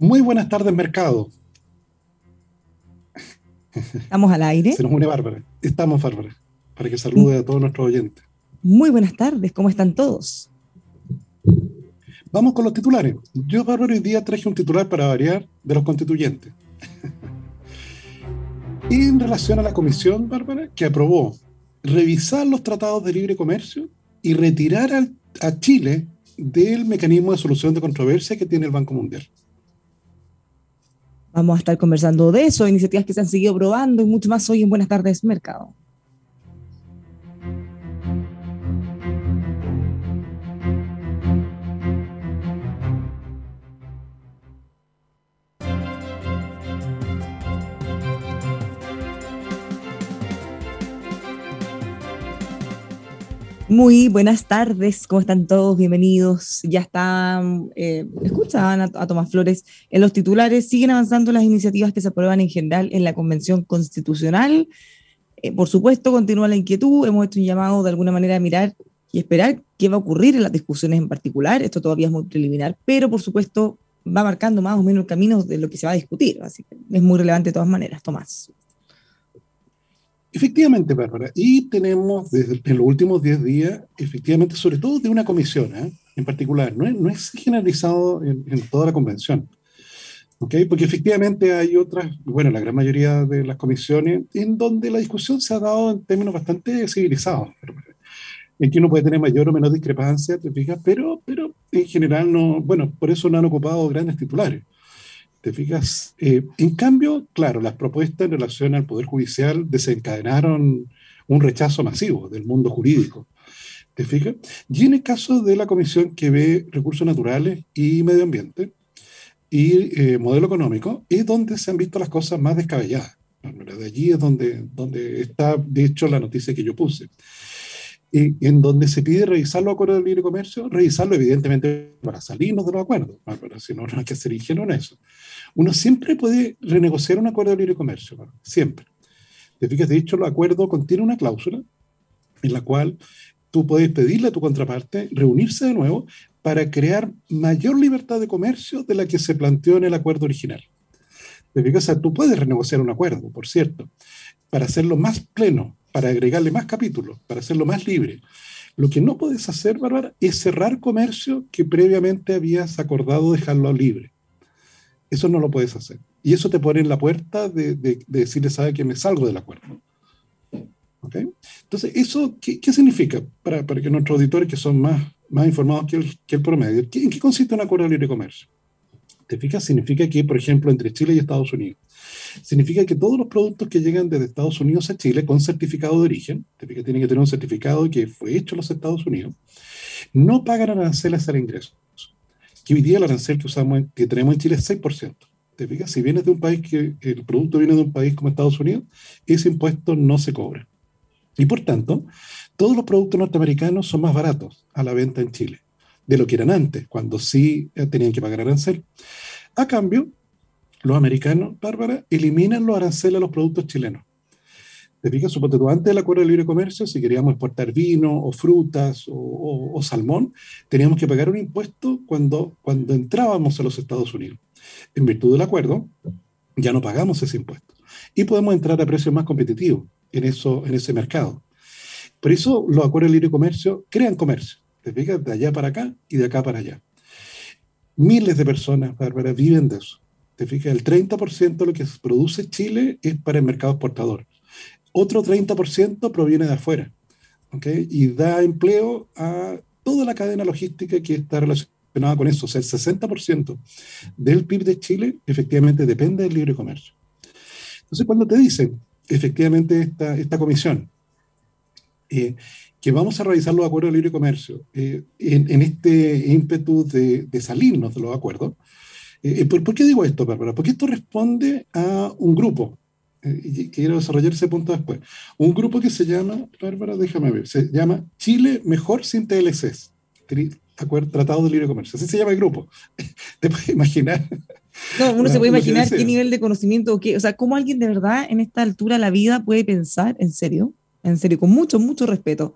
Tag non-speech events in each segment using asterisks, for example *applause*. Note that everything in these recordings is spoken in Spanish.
Muy buenas tardes, mercado. Estamos al aire. Se nos une Bárbara. Estamos, Bárbara, para que salude a todos nuestros oyentes. Muy buenas tardes, ¿cómo están todos? Vamos con los titulares. Yo, Bárbara, hoy día traje un titular para variar de los constituyentes. *laughs* en relación a la comisión, Bárbara, que aprobó revisar los tratados de libre comercio y retirar a Chile del mecanismo de solución de controversia que tiene el Banco Mundial. Vamos a estar conversando de eso, iniciativas que se han seguido probando y mucho más hoy en Buenas tardes, Mercado. Muy buenas tardes, ¿cómo están todos? Bienvenidos. Ya están, eh, escuchan a, Tomás Flores en los titulares. Siguen avanzando las iniciativas que se aprueban en general en la Convención Constitucional. Eh, por supuesto, continúa la inquietud. Hemos hecho un llamado de alguna manera a mirar y esperar qué va a ocurrir en las discusiones en particular. Esto todavía es muy preliminar, pero por supuesto va marcando más o menos el camino de lo que se va a discutir. Así que es muy relevante de todas maneras, Tomás. Efectivamente, Bárbara. Y tenemos desde en los últimos 10 días, efectivamente, sobre todo de una comisión ¿eh? en particular, no es, no es generalizado en, toda la convención. ¿okay? Porque efectivamente hay otras, bueno, la gran mayoría de las comisiones, en donde la discusión se ha dado en términos bastante civilizados. En que uno puede tener mayor o menor discrepancia, te fijas, pero, pero en general no, bueno, por eso no han ocupado grandes titulares. ¿Te fijas? Eh, en cambio, claro, las propuestas en relación al Poder Judicial desencadenaron un rechazo masivo del mundo jurídico. ¿Te fijas? Y en el caso de la comisión que ve recursos naturales y medio ambiente y eh, modelo económico, es donde se han visto las cosas más descabelladas. De allí es donde, donde está, de hecho, la noticia que yo puse. Y en donde se pide revisar los acuerdos de libre comercio, revisarlo evidentemente para salirnos de los acuerdos, si no, no hay que ser ingenuo en eso. Uno siempre puede renegociar un acuerdo de libre comercio, siempre. Te fijas, de hecho, el acuerdo contiene una cláusula en la cual tú puedes pedirle a tu contraparte reunirse de nuevo para crear mayor libertad de comercio de la que se planteó en el acuerdo original. ¿Te fijas? O sea, tú puedes renegociar un acuerdo, por cierto, para hacerlo más pleno, para agregarle más capítulos, para hacerlo más libre. Lo que no puedes hacer, Bárbara, es cerrar comercio que previamente habías acordado dejarlo libre. Eso no lo puedes hacer. Y eso te pone en la puerta de, decirle, sabe que me salgo del acuerdo. ¿Okay? Entonces, ¿eso qué, significa para, para, que nuestros auditores, que son más, más informados que el, que el promedio, ¿en qué consiste un acuerdo de libre comercio? ¿Te fijas? Significa que, por ejemplo, entre Chile y Estados Unidos, significa que todos los productos que llegan desde Estados Unidos a Chile con certificado de origen, ¿te fijas? Tienen que tener un certificado que fue hecho en los Estados Unidos, no pagan aranceles al ingreso que hoy día el arancel que, usamos, que tenemos en Chile es 6%. ¿Te fijas? Si vienes de un país que el producto viene de un país como Estados Unidos, ese impuesto no se cobra. Y por tanto, todos los productos norteamericanos son más baratos a la venta en Chile de lo que eran antes, cuando sí eh, tenían que pagar arancel. A cambio, los americanos, Bárbara, eliminan los aranceles a los productos chilenos. Te fijas, suponte tú, antes del acuerdo de libre comercio, si queríamos exportar vino o frutas o, salmón, teníamos que pagar un impuesto cuando, cuando entrábamos a los Estados Unidos. En virtud del acuerdo, ya no pagamos ese impuesto y podemos entrar a precios más competitivos en, eso, en ese mercado. Por eso los acuerdos de libre comercio crean comercio, te fijas, de allá para acá y de acá para allá. Miles de personas, Bárbara, viven de eso. Te fijas, el 30% de lo que produce Chile es para el mercado exportador. Otro 30% proviene de afuera. ¿okay? Y da empleo a toda la cadena logística que está relacionada con eso. O sea, el 60% del PIB de Chile efectivamente depende del libre comercio. Entonces, cuando te dicen, efectivamente, esta, esta comisión, eh, que vamos a revisar los acuerdos de libre comercio eh, en, este ímpetu de, de, salirnos de los acuerdos, eh, ¿por, qué digo esto, Bárbara? Porque esto responde a un grupo, y quiero desarrollar ese punto después, un grupo que se llama, Bárbara, déjame ver, se llama Chile Mejor sin TLCs, Tratado de Libre Comercio, así se llama el grupo. *laughs* Te puedes imaginar no, uno se puede imaginar qué nivel de conocimiento, o, qué, o sea, cómo alguien de verdad en esta altura de la vida puede pensar, en serio, en serio, con mucho, mucho respeto,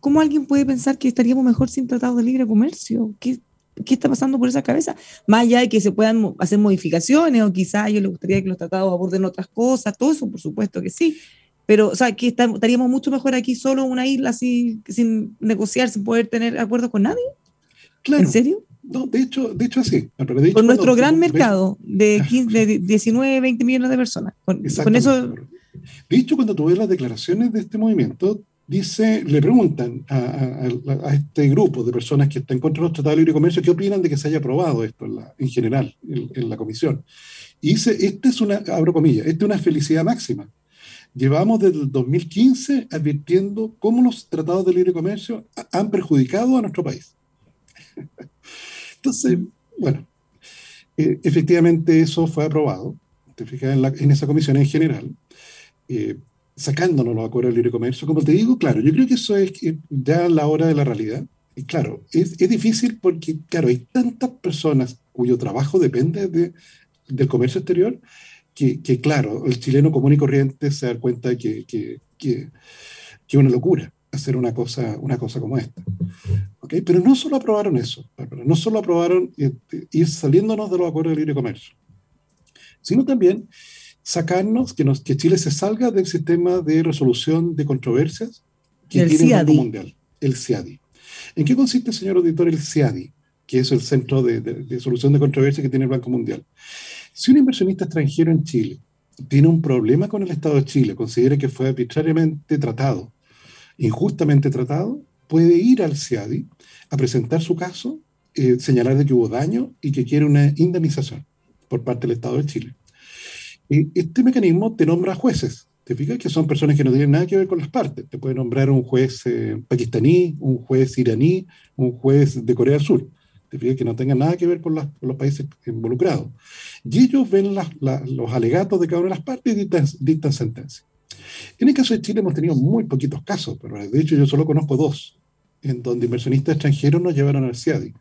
¿cómo alguien puede pensar que estaríamos mejor sin tratado de libre comercio? ¿Qué, ¿Qué está pasando por esa cabeza? Más allá de que se puedan hacer modificaciones o quizá a ellos les gustaría que los tratados aborden otras cosas, todo eso por supuesto que sí. Pero, o sea, que estaríamos mucho mejor aquí solo una isla así, sin negociar, sin poder tener acuerdos con nadie. ¿En serio? No, de hecho, de hecho sí. con nuestro gran mercado de, 15, 19, 20 millones de personas. Con, eso... De hecho, cuando tú ves las declaraciones de este movimiento, dice, le preguntan a, este grupo de personas que están contra los tratados de libre comercio qué opinan de que se haya aprobado esto en, general, en, la comisión. Y dice, esta es una, abro comillas, esta es una felicidad máxima. Llevamos desde el 2015 advirtiendo cómo los tratados de libre comercio han perjudicado a nuestro país. *laughs* Entonces, bueno, eh, efectivamente eso fue aprobado, te fijas en, esa comisión en general, eh, sacándonos los acuerdos de libre comercio. Como te digo, claro, yo creo que eso es ya la hora de la realidad. Y claro, es, difícil porque, claro, hay tantas personas cuyo trabajo depende de, del comercio exterior que, claro, el chileno común y corriente se da cuenta que, que, que, que es una locura hacer una cosa, una cosa como esta. ¿Okay? Pero no solo aprobaron eso, no solo aprobaron ir saliéndonos de los acuerdos de libre comercio, sino también sacarnos, que, nos, que Chile se salga del sistema de resolución de controversias que tiene el Banco Mundial, el CIADI. ¿En qué consiste, señor auditor, el CIADI, que es el centro de, de, de solución de controversias que tiene el Banco Mundial? Si un inversionista extranjero en Chile tiene un problema con el Estado de Chile, considera que fue arbitrariamente tratado injustamente tratado, puede ir al CIADI a presentar su caso, eh, señalar de que hubo daño y que quiere una indemnización por parte del Estado de Chile. Este mecanismo te nombra jueces, te fijas que son personas que no tienen nada que ver con las partes. Te puede nombrar un juez eh, pakistaní, un juez iraní, un juez de Corea del Sur. Te fijas que no tengan nada que ver con, los países involucrados. Y ellos ven los alegatos de cada una de las partes y dictan, dictan sentencia. En el caso de Chile hemos tenido muy poquitos casos, pero de hecho yo solo conozco dos, en donde inversionistas extranjeros nos llevaron al CIADI.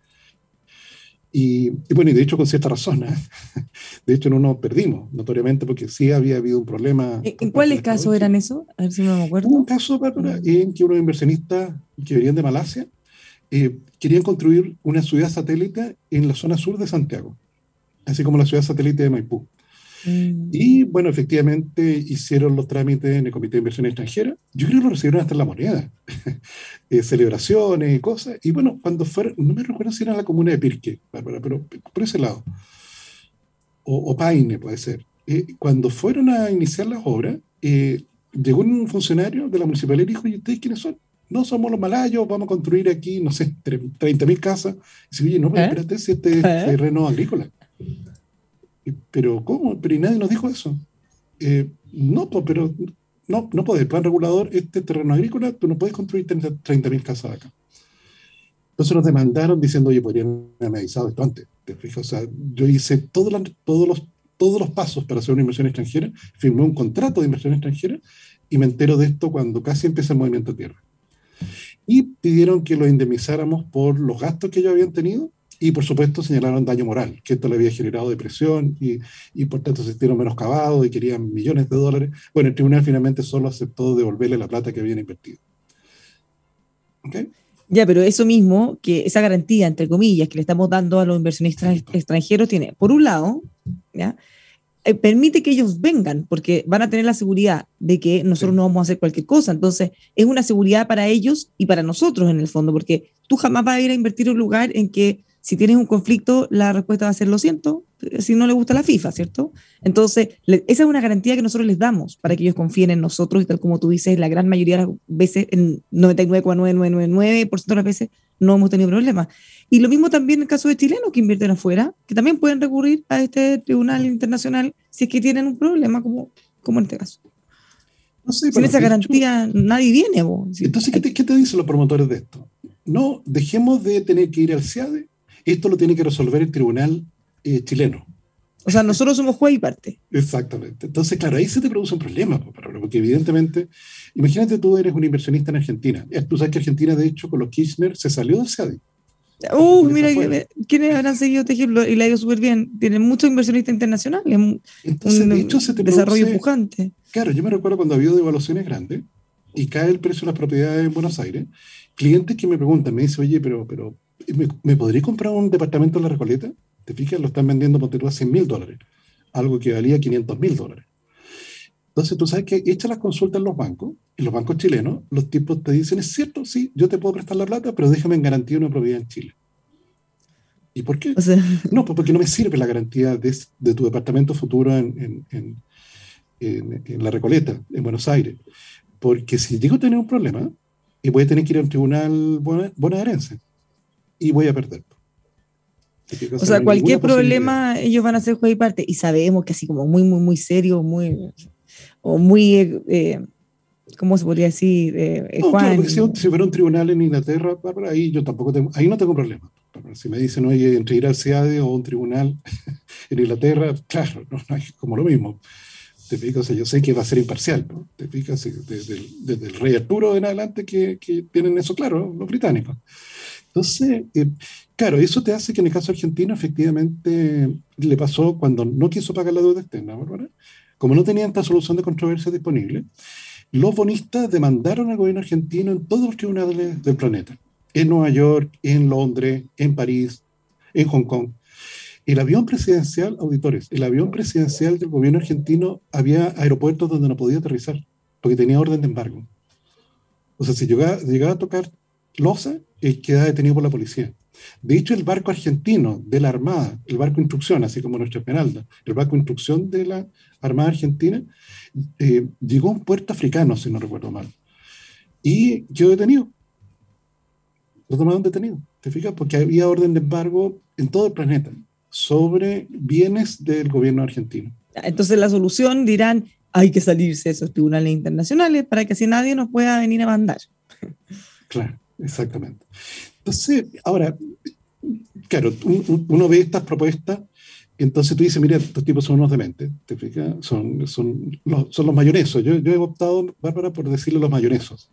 Y, bueno, y de hecho con cierta razón, ¿eh? *laughs* de hecho no nos perdimos, notoriamente, porque sí había habido un problema. ¿En cuáles casos eran eso? A ver si me acuerdo. un caso, Bárbara, en que unos inversionistas que venían de Malasia eh, querían construir una ciudad satélite en la zona sur de Santiago, así como la ciudad satélite de Maipú. Mm. Y bueno, efectivamente hicieron los trámites en el Comité de Inversión Extranjera. Yo creo que lo recibieron hasta en la moneda. *laughs* Eh, celebraciones y cosas. Y bueno, cuando fueron, no me recuerdo si era la comuna de Pirque, Bárbara, pero por ese lado. O, Paine puede ser. Eh, cuando fueron a iniciar las obras, eh, llegó un funcionario de la municipalidad y dijo, ¿y ustedes quiénes son? No somos los malayos, vamos a construir aquí, no sé, 30.000 casas. Y dice, oye, no, pero espérate, si este es terreno agrícola. Pero ¿cómo? Pero y nadie nos dijo eso. Eh, no, pero no, no puedes. Plan regulador, este terreno agrícola, tú no puedes construir 30.000 casas acá. Entonces nos demandaron diciendo, oye, podrían haberme avisado esto antes. ¿Te fijas? O sea, yo hice todos los, todos los pasos para hacer una inversión extranjera, firmé un contrato de inversión extranjera y me entero de esto cuando casi empieza el movimiento tierra. Y pidieron que lo indemnizáramos por los gastos que ellos habían tenido Y por supuesto señalaron daño moral, que esto le había generado depresión y, y por tanto se sintieron menoscabados y querían millones de dólares. Bueno, el tribunal finalmente solo aceptó devolverle la plata que habían invertido. ¿Okay? Ya, pero eso mismo, que esa garantía, entre comillas, que le estamos dando a los inversionistas extranjeros, tiene, por un lado, ¿ya? Eh, permite que ellos vengan, porque van a tener la seguridad de que nosotros no vamos a hacer cualquier cosa. Entonces, es una seguridad para ellos y para nosotros en el fondo, porque tú jamás vas a ir a invertir en un lugar en que si tienes un conflicto, la respuesta va a ser lo siento, si no le gusta la FIFA, ¿cierto? Entonces, esa es una garantía que nosotros les damos para que ellos confíen en nosotros y tal como tú dices, la gran mayoría de las veces, en 99,9999% de las veces, no hemos tenido problemas. Y lo mismo también en el caso de chilenos que invierten afuera, que también pueden recurrir a este tribunal internacional si es que tienen un problema, como, como en este caso. No sé, Sin esa garantía nadie viene. Vos. Entonces, ¿qué te, ¿qué te, dicen los promotores de esto? No, dejemos de tener que ir al CIADE esto lo tiene que resolver el tribunal eh, chileno. O sea, nosotros somos juez y parte. Exactamente. Entonces, claro, ahí se te produce un problema, porque evidentemente, imagínate tú eres un inversionista en Argentina. Tú sabes que Argentina, de hecho, con los Kirchner se salió del SADI. Uh, mira, ¿quiénes habrán seguido este ejemplo? Y le ha ido súper bien. Tienen muchos inversionistas internacionales. Entonces, un de hecho, se te desarrollo pujante. Claro, yo me recuerdo cuando ha habido devaluaciones grandes y cae el precio de las propiedades en Buenos Aires, clientes que me preguntan, me dicen, oye, pero, pero ¿me, ¿me podría comprar un departamento en la Recoleta? ¿Te fijas? Lo están vendiendo por a 100 mil dólares, algo que valía 500 mil dólares. Entonces, tú sabes que echas las consultas en los bancos, en los bancos chilenos, los tipos te dicen, es cierto, sí, yo te puedo prestar la plata, pero déjame en garantía una propiedad en Chile. ¿Y por qué? no, pues porque no me sirve la garantía de, de tu departamento futuro en, en, en, en, la Recoleta, en Buenos Aires. Porque si llego a tener un problema, y voy a tener que ir a un tribunal bonaerense, y voy a perder. O sea, cualquier problema ellos van a ser juez y parte. Y sabemos que así como muy, muy, muy serio, muy, o muy, eh, ¿cómo se podría decir? Eh, si, fuera un tribunal en Inglaterra, ahí yo tampoco tengo, ahí no tengo problema. Si me dicen, oye, entre ir al CIADE o un tribunal *laughs* en Inglaterra, claro, no, es como lo mismo. Te fijas, yo sé que va a ser imparcial, ¿no? Te fijas, desde, el, rey Arturo en adelante que, que tienen eso claro, los británicos. Entonces, eh, claro, eso te hace que en el caso argentino efectivamente le pasó cuando no quiso pagar la deuda externa, ¿verdad? Como no tenían esta solución de controversia disponible, los bonistas demandaron al gobierno argentino en todos los tribunales del planeta, en Nueva York, en Londres, en París, en Hong Kong. El avión presidencial, auditores, el avión presidencial del gobierno argentino había aeropuertos donde no podía aterrizar, porque tenía orden de embargo. O sea, si llegaba, llegaba a tocar losa, y queda detenido por la policía. De hecho, el barco argentino de la Armada, el barco instrucción, así como nuestra Esmeralda, el barco instrucción de la Armada Argentina, eh, llegó a un puerto africano, si no recuerdo mal, y quedó detenido. Lo tomaron detenido, ¿te fijas? Porque había orden de embargo en todo el planeta sobre bienes del gobierno argentino. Entonces la solución dirán, hay que salirse de esos tribunales internacionales para que así nadie nos pueda venir a mandar. *laughs* Claro. Exactamente. Entonces, ahora, claro, uno ve estas propuestas entonces tú dices, mira, estos tipos son unos dementes, ¿te fijas? Son, son, los, son los mayonesos. Yo, yo he optado, Bárbara, por decirle los mayonesos.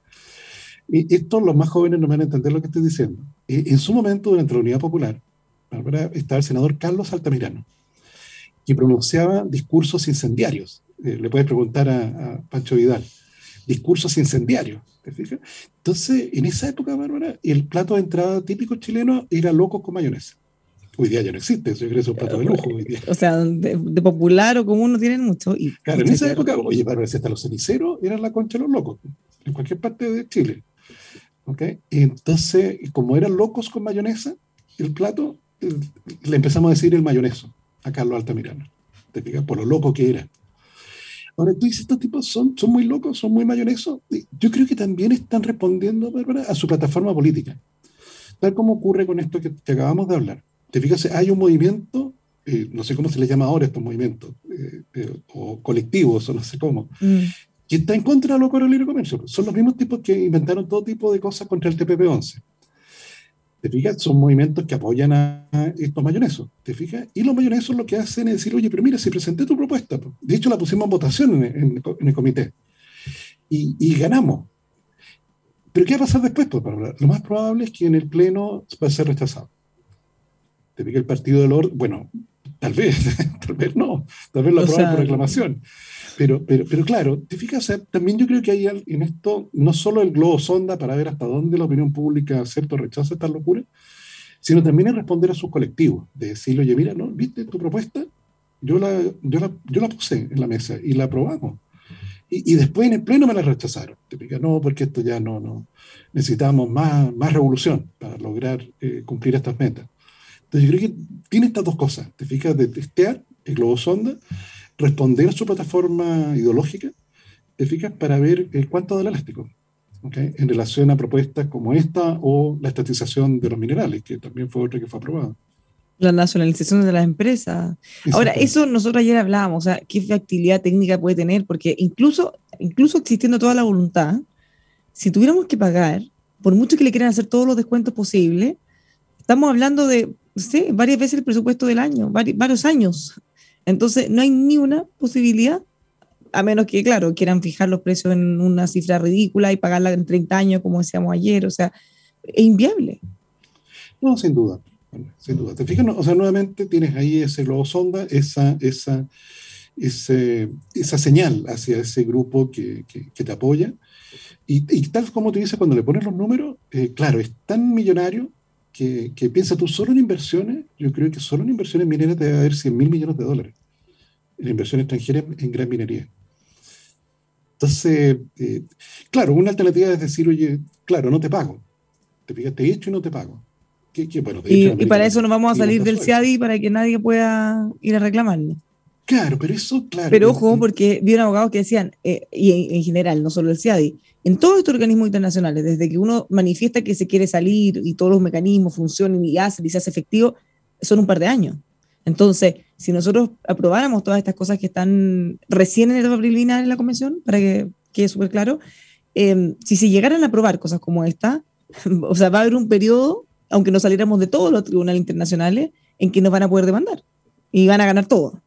Y estos, los más jóvenes, no van a entender lo que estoy diciendo. Y en su momento, durante la Unidad Popular, Bárbara, estaba el senador Carlos Altamirano, que pronunciaba discursos incendiarios. Eh, le puedes preguntar a, a Pancho Vidal. Discursos incendiarios entonces, en esa época, Bárbara, el plato de entrada típico chileno era loco con mayonesa. Hoy día ya no existe, eso es un plato de lujo. O sea, de, popular o común no tienen mucho. Y, claro, en esa época, oye, Bárbara, si hasta los ceniceros eran la concha de los locos, en cualquier parte de Chile. ¿Okay? entonces, como eran locos con mayonesa, el plato, le empezamos a decir el mayoneso a Carlos Altamirano, ¿te fijas? Por lo loco que era. Ahora, tú dices, estos tipos son, son muy locos, son muy mayonesos. Yo creo que también están respondiendo, a su plataforma política. Tal como ocurre con esto que, acabamos de hablar. Te fijas, hay un movimiento, eh, no sé cómo se le llama ahora estos movimientos, eh, eh, o colectivos, o no sé cómo, mm. que está en contra de lo el libre comercio. Son los mismos tipos que inventaron todo tipo de cosas contra el TPP-11. ¿Te fijas? Son movimientos que apoyan a, estos mayonesos. ¿Te fijas? Y los mayonesos lo que hacen es decir, oye, pero mira, si presenté tu propuesta, de hecho la pusimos en votación en, el comité y, ganamos. Pero ¿qué va a pasar después? Pues, lo más probable es que en el Pleno va a ser rechazado. Te pica el partido del orden, bueno, tal vez, *laughs* tal vez no, tal vez lo aprueban por reclamación. Pero, pero, pero claro, te fijas, también yo creo que hay en esto no solo el globo sonda para ver hasta dónde la opinión pública acepta o rechaza esta locura, sino también es responder a sus colectivos, de decirle, oye, mira, ¿no? ¿viste tu propuesta? Yo la, yo la, yo la puse en la mesa y la aprobamos. Y, y, después en el pleno me la rechazaron. Te pica, no, porque esto ya no, no. Necesitamos más, más revolución para lograr eh, cumplir estas metas. Entonces yo creo que tiene estas dos cosas. Te fijas de testear el globo sonda responder a su plataforma ideológica, eficaz para ver eh, cuánto da el elástico, en relación a propuestas como esta o la estatización de los minerales, que también fue otra que fue aprobada. La nacionalización de las empresas. Ahora, eso nosotros ayer hablábamos, o sea, qué factibilidad técnica puede tener, porque incluso, incluso existiendo toda la voluntad, si tuviéramos que pagar, por mucho que le quieran hacer todos los descuentos posibles, estamos hablando de, varias veces el presupuesto del año, varios años. Entonces, no hay ni una posibilidad, a menos que, claro, quieran fijar los precios en una cifra ridícula y pagarla en 30 años, como decíamos ayer, o sea, es inviable. No, sin duda, sin duda. Te fijas, o sea, nuevamente tienes ahí ese globo sonda, esa, esa, esa señal hacia ese grupo que, que, te apoya. Y, tal como te dice, cuando le pones los números, eh, claro, es tan millonario que, que, piensa tú solo en inversiones, yo creo que solo en inversiones mineras te debe haber 100 mil millones de dólares en inversión extranjera en gran minería. Entonces, eh, claro, una alternativa es decir, oye, claro, no te pago. Te picaste hecho y no te pago. bueno, y, y, para eso nos vamos a salir del CIADI para que nadie pueda ir a reclamarle. Claro, pero eso, claro. Pero ojo, porque vi un abogado que decían, eh, y en, en, general, no solo el CIADI, en todos estos organismos internacionales, desde que uno manifiesta que se quiere salir y todos los mecanismos funcionan y hacen y se hace efectivo, son un par de años. Entonces, si nosotros aprobáramos todas estas cosas que están recién en etapa preliminar en la convención, para que quede súper claro, em, si se llegaran a aprobar cosas como esta, *laughs* o sea, va a haber un periodo, aunque no saliéramos de todos los tribunales internacionales, en que nos van a poder demandar y van a ganar todo.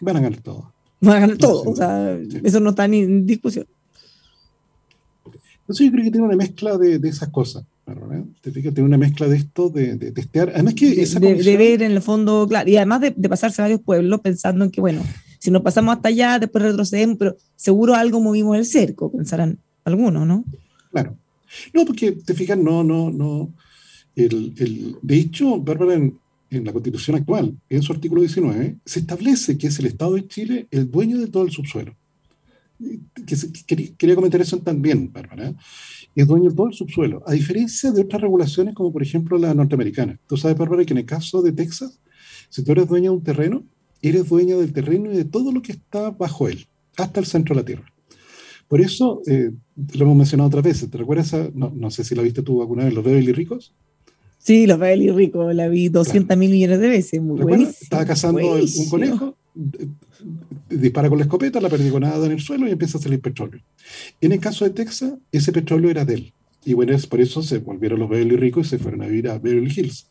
Van a ganar todo. Van a ganar todo, o sea, eso no está ni en discusión. Entonces yo creo que tiene una mezcla de, de esas cosas. ¿verdad? Te fijas, tiene una mezcla de esto, de, de testear. Además que esa de, de, ver en el fondo, claro, y además de, de, pasarse a varios pueblos pensando en que, bueno, si nos pasamos hasta allá, después retrocedemos, pero seguro algo movimos el cerco, pensarán algunos, ¿no? Claro. No, porque te fijas, no, no, no. El, el, de hecho, Bárbara, en, en la constitución actual, en su artículo 19, se establece que es el Estado de Chile el dueño de todo el subsuelo que, quería comentar eso también, Bárbara, es dueño de todo el subsuelo, a diferencia de otras regulaciones como por ejemplo la norteamericana. Tú sabes, Bárbara, que en el caso de Texas, si tú eres dueño de un terreno, eres dueño del terreno y de todo lo que está bajo él, hasta el centro de la tierra. Por eso, eh, lo hemos mencionado otras veces, ¿te recuerdas? no, no, sé si la viste tú alguna vez, los Beverly Ricos. Sí, los Beverly Ricos, la vi 200 mil millones de veces, muy Estaba cazando un conejo, dispara con la escopeta, la perdigonada en el suelo y empieza a salir petróleo. En el caso de Texas, ese petróleo era de él. Y bueno, es por eso se volvieron los Beverly ricos y se fueron a vivir a Beverly Hills.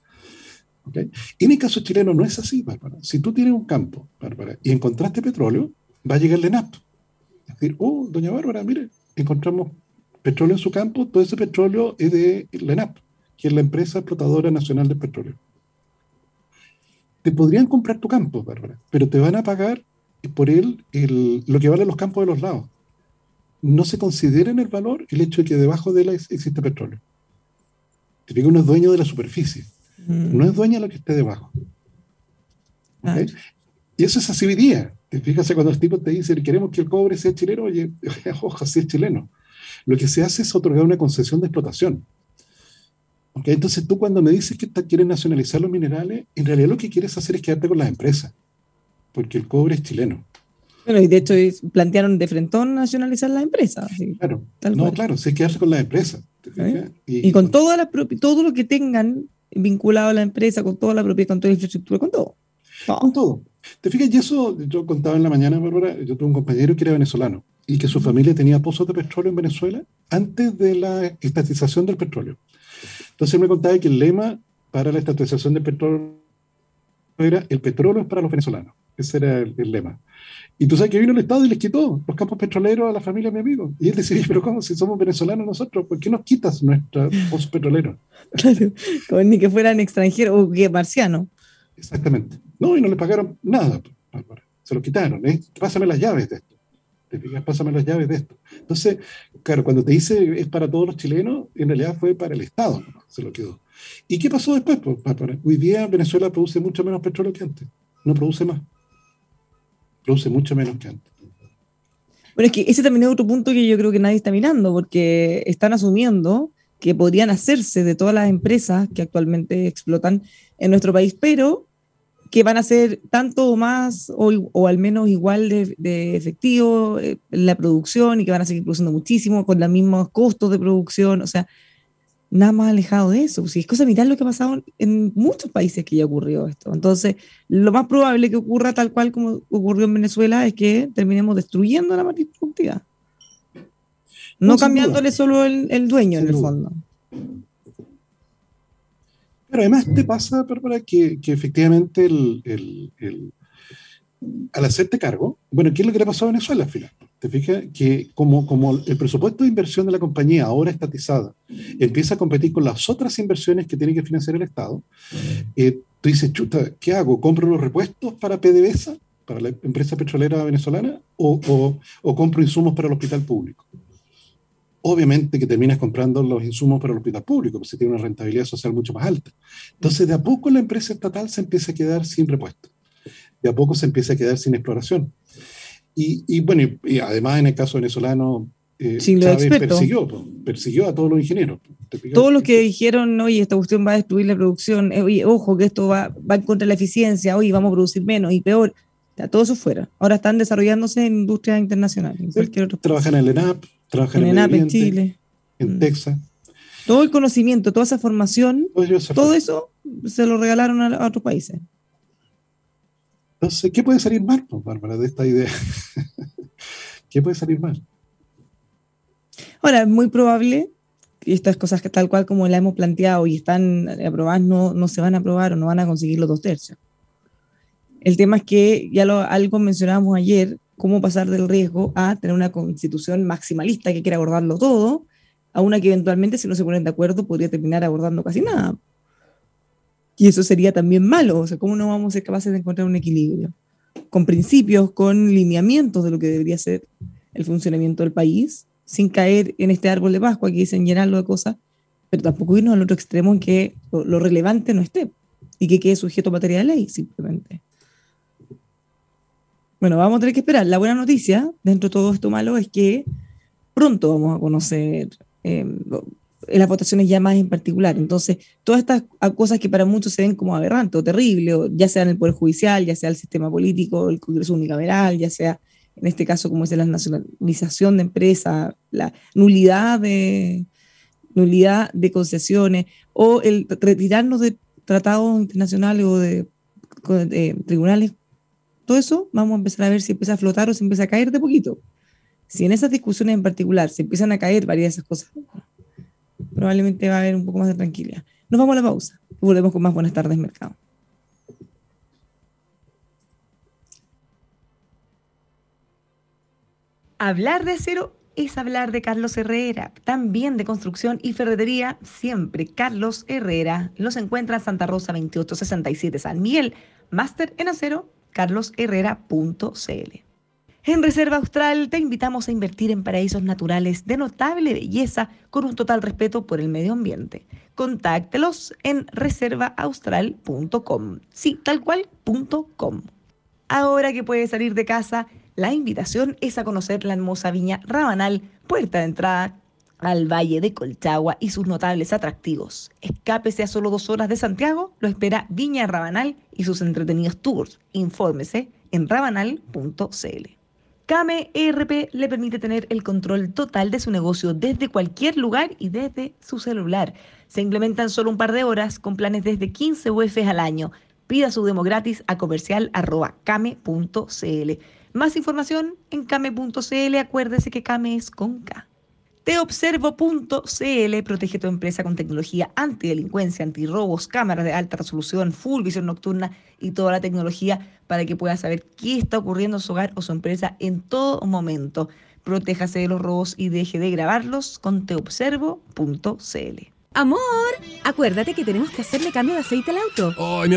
¿Okay? En el caso chileno no es así, Bárbara. Si tú tienes un campo, Bárbara, y encontraste petróleo, va a llegar el ENAP. Es decir, oh, doña Bárbara, mire, encontramos petróleo en su campo, todo ese petróleo es de la ENAP, que es la empresa explotadora nacional de petróleo. Te podrían comprar tu campo, Bárbara, pero te van a pagar por él el, lo que vale los campos de los lados. No se considera en el valor el hecho de que debajo de él existe petróleo. Te digo, uno es dueño de la superficie, mm. no es dueño de lo que esté debajo. Y eso es así hoy día. Fíjate cuando los tipos te dicen, queremos que el cobre sea chileno, oye, *laughs* ojo, sí es chileno. Lo que se hace es otorgar una concesión de explotación. ¿Okay? Entonces tú cuando me dices que quieres nacionalizar los minerales, en realidad lo que quieres hacer es quedarte con las empresas porque el cobre es chileno. Bueno, y de hecho plantearon de frentón nacionalizar la empresa. Claro, no, claro, se quedarse con la empresa. ¿Eh? Y, con, toda la todo lo que tengan vinculado a la empresa, con toda la propiedad, con toda la infraestructura, con todo. Con todo. ¿Te fijas? Y eso yo contaba en la mañana, Bárbara, yo tuve un compañero que era venezolano y que su familia tenía pozos de petróleo en Venezuela antes de la estatización del petróleo. Entonces él me contaba que el lema para la estatización del petróleo era el petróleo es para los venezolanos. Ese era el, lema. Y tú sabes que vino el Estado y les quitó los campos petroleros a la familia de mi amigo. Y él decía, pero ¿cómo? Si somos venezolanos nosotros, ¿por qué nos quitas nuestros pozos petroleros? *laughs* Claro, como ni que fueran extranjeros o que marcianos. Exactamente. No, y no le pagaron nada, se lo quitaron. ¿eh? Pásame las llaves de esto. ¿Te fijas? Pásame las llaves de esto. Entonces, claro, cuando te dice es para todos los chilenos, en realidad fue para el Estado, se lo quedó. ¿Y qué pasó después? Pues, hoy día Venezuela produce mucho menos petróleo que antes. No produce más. Produce mucho menos que antes. Bueno, es que ese también es otro punto que yo creo que nadie está mirando, porque están asumiendo que podrían hacerse de todas las empresas que actualmente explotan en nuestro país, pero que van a ser tanto o más o, al menos igual de, efectivo en la producción y que van a seguir produciendo muchísimo con los mismos costos de producción. O sea, nada más alejado de eso. Si es cosa mirar lo que ha pasado en muchos países que ya ocurrió esto. Entonces, lo más probable que ocurra tal cual como ocurrió en Venezuela es que terminemos destruyendo la matriz productiva. No, cambiándole solo el, dueño en el fondo. Pero además te pasa, para que, que efectivamente el, al hacerte cargo, bueno, ¿qué es lo que le pasó a Venezuela al final? Te fijas que como, como el presupuesto de inversión de la compañía ahora estatizada empieza a competir con las otras inversiones que tiene que financiar el Estado, eh, tú dices, chuta, ¿qué hago? ¿Compro los repuestos para PDVSA, para la empresa petrolera venezolana, o, o, o compro insumos para el hospital público? Obviamente que terminas comprando los insumos para el hospital público, porque se tiene una rentabilidad social mucho más alta. Entonces, de a poco la empresa estatal se empieza a quedar sin repuesto. De a poco se empieza a quedar sin exploración. Y, bueno, y, además en el caso venezolano, eh, Chávez persiguió, persiguió a todos los ingenieros. Todos los que dijeron, oye, esta cuestión va a destruir la producción, eh, oye, ojo, que esto va, va en contra de la eficiencia, oye, vamos a producir menos y peor. Ya, todo eso fuera. Ahora están desarrollándose en industria internacional. Trabajan en el ENAP, trabajan en, en, en Chile, en mm. Texas. Todo el conocimiento, toda esa formación, todo eso se lo regalaron a, otros países. Entonces, ¿qué puede salir mal, pues, Bárbara, de esta idea? *laughs* ¿Qué puede salir mal? Ahora, es muy probable que estas cosas que tal cual como la hemos planteado y están aprobadas no, no se van a aprobar o no van a conseguir los dos tercios. El tema es que, ya lo, algo mencionábamos ayer, cómo pasar del riesgo a tener una constitución maximalista que quiere abordarlo todo, a una que eventualmente, si no se ponen de acuerdo, podría terminar abordando casi nada. Y eso sería también malo, o sea, ¿cómo no vamos a ser capaces de encontrar un equilibrio? Con principios, con lineamientos de lo que debería ser el funcionamiento del país, sin caer en este árbol de Pascua que dicen llenarlo de cosas, pero tampoco irnos al otro extremo en que lo, lo relevante no esté y que quede sujeto a materia de ley, simplemente. Bueno, vamos a tener que esperar. La buena noticia, dentro de todo esto malo, es que pronto vamos a conocer eh, las votaciones ya más en particular. Entonces, todas estas cosas que para muchos se ven como aberrantes o terribles, ya sea en el Poder Judicial, ya sea el sistema político, el Congreso unicameral, ya sea en este caso como es la nacionalización de empresas, la nulidad de, nulidad de concesiones o el retirarnos de tratados internacionales o de tribunales todo eso vamos a empezar a ver si empieza a flotar o si empieza a caer de poquito. Si en esas discusiones en particular se empiezan a caer varias de esas cosas, probablemente va a haber un poco más de tranquilidad. Nos vamos a la pausa y volvemos con más buenas tardes, mercado. Hablar de acero es hablar de Carlos Herrera, también de construcción y ferretería, siempre Carlos Herrera. Los encuentra en Santa Rosa 2867 San Miguel, máster en acero carlosherrera.cl. En Reserva Austral te invitamos a invertir en paraísos naturales de notable belleza con un total respeto por el medio ambiente. Contáctelos en reservaaustral.com. Sí, tal cual, .com. Ahora que puedes salir de casa, la invitación es a conocer la hermosa viña Rabanal, puerta de entrada al Valle de Colchagua y sus notables atractivos. Escápese a solo dos horas de Santiago, lo espera Viña Rabanal y sus entretenidos tours. Infórmese en rabanal.cl. Came ERP le permite tener el control total de su negocio desde cualquier lugar y desde su celular. Se implementan solo un par de horas con planes desde 15 UF al año. Pida su demo gratis a comercial.came.cl. Más información en came.cl. Acuérdese que Came es con. Teobservo.cl protege tu empresa con tecnología antidelincuencia, antirrobos, cámaras de alta resolución, full visión nocturna y toda la tecnología para que puedas saber qué está ocurriendo en su hogar o su empresa en todo momento. Protéjase de los robos y deje de grabarlos con teobservo.cl. Amor, acuérdate que tenemos que hacerle cambio de aceite al auto.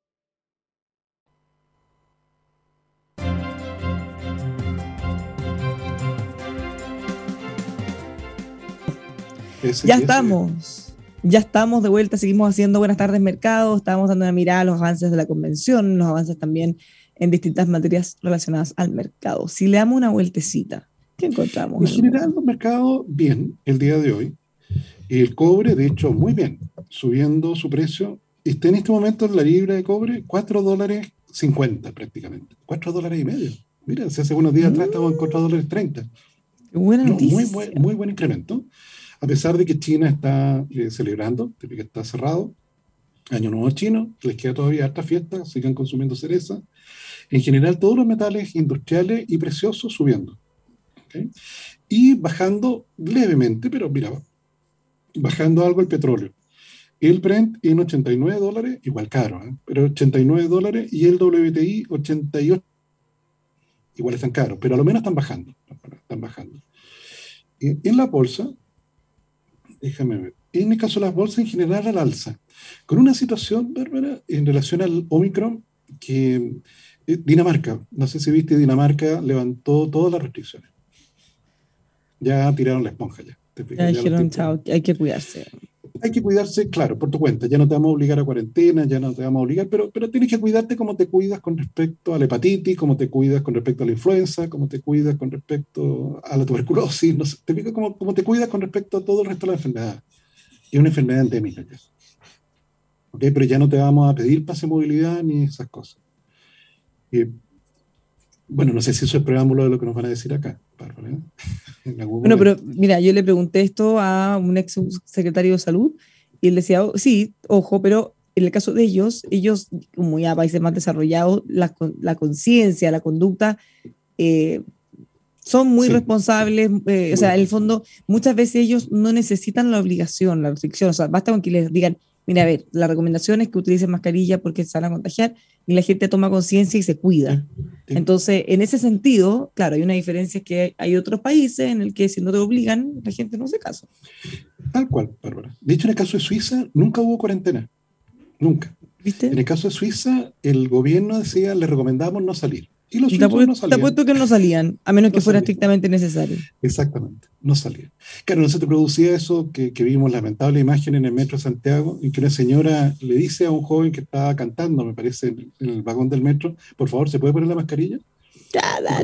Ya estamos. Ya estamos de vuelta, seguimos haciendo Buenas tardes Mercado, estamos dando una mirada a los avances de la convención, los avances también en distintas materias relacionadas al mercado. Si le damos una vueltecita, ¿qué encontramos? En general, los mercados bien el día de hoy. El cobre, de hecho, muy bien, subiendo su precio. Está en este momento en la libra de cobre 4 dólares 50 prácticamente. 4 dólares y medio. Mira, hace unos días atrás estábamos en 4 dólares 30. Buena noticia. muy, buen, muy buen incremento a pesar de que China está eh, celebrando, que está cerrado, Año Nuevo Chino, les queda todavía harta fiesta, sigan consumiendo cereza. En general, todos los metales industriales y preciosos subiendo. Y bajando levemente, pero mira, bajando algo el petróleo. El Brent en 89 dólares, igual caro, ¿eh? pero 89 dólares, y el WTI 88, igual están caros, pero a lo menos están bajando. Están bajando. En la bolsa, déjame ver. En el caso de las bolsas en general al alza, con una situación, Bárbara, en relación al Omicron, que eh, Dinamarca, no sé si viste, Dinamarca levantó todas las restricciones. Ya tiraron la esponja ya. Ya dijeron, chao, hay que cuidarse hay que cuidarse, claro, por tu cuenta. Ya no te vamos a obligar a cuarentena, ya no te vamos a obligar, pero, pero tienes que cuidarte como te cuidas con respecto a la hepatitis, como te cuidas con respecto a la influenza, como te cuidas con respecto a la tuberculosis, no sé, te digo como, como te cuidas con respecto a todo el resto de la enfermedad. Y es una enfermedad endémica ya. ¿Okay? Pero ya no te vamos a pedir pase movilidad ni esas cosas. bueno, no sé si eso es preámbulo de lo que nos van a decir acá. *laughs* bueno, pero mira, yo le pregunté esto a un ex secretario de salud y él decía, oh, sí, ojo, pero en el caso de ellos, ellos, como ya países más desarrollados, la, la conciencia, la conducta, eh, son muy responsables, eh, o sea, en el fondo, muchas veces ellos no necesitan la obligación, la restricción, o sea, basta con que les digan, mira, a ver, la recomendación es que utilicen mascarilla porque se van a contagiar y la gente toma conciencia y se cuida. Entonces, en ese sentido, claro, hay una diferencia es que hay otros países en el que si no te obligan, la gente no hace caso. Tal cual, Bárbara. De hecho, en el caso de Suiza, nunca hubo cuarentena. Nunca. ¿Viste? En el caso de Suiza, el gobierno decía, le recomendamos no salir. Y los suizos no salían. Te apuesto que no salían, a menos que fuera estrictamente necesario. Exactamente, no salían. Claro, no se te producía eso que, que, vimos, lamentable imagen en el metro de Santiago, en que una señora le dice a un joven que estaba cantando, me parece, en, el vagón del metro, por favor, ¿se puede poner la mascarilla? Ya.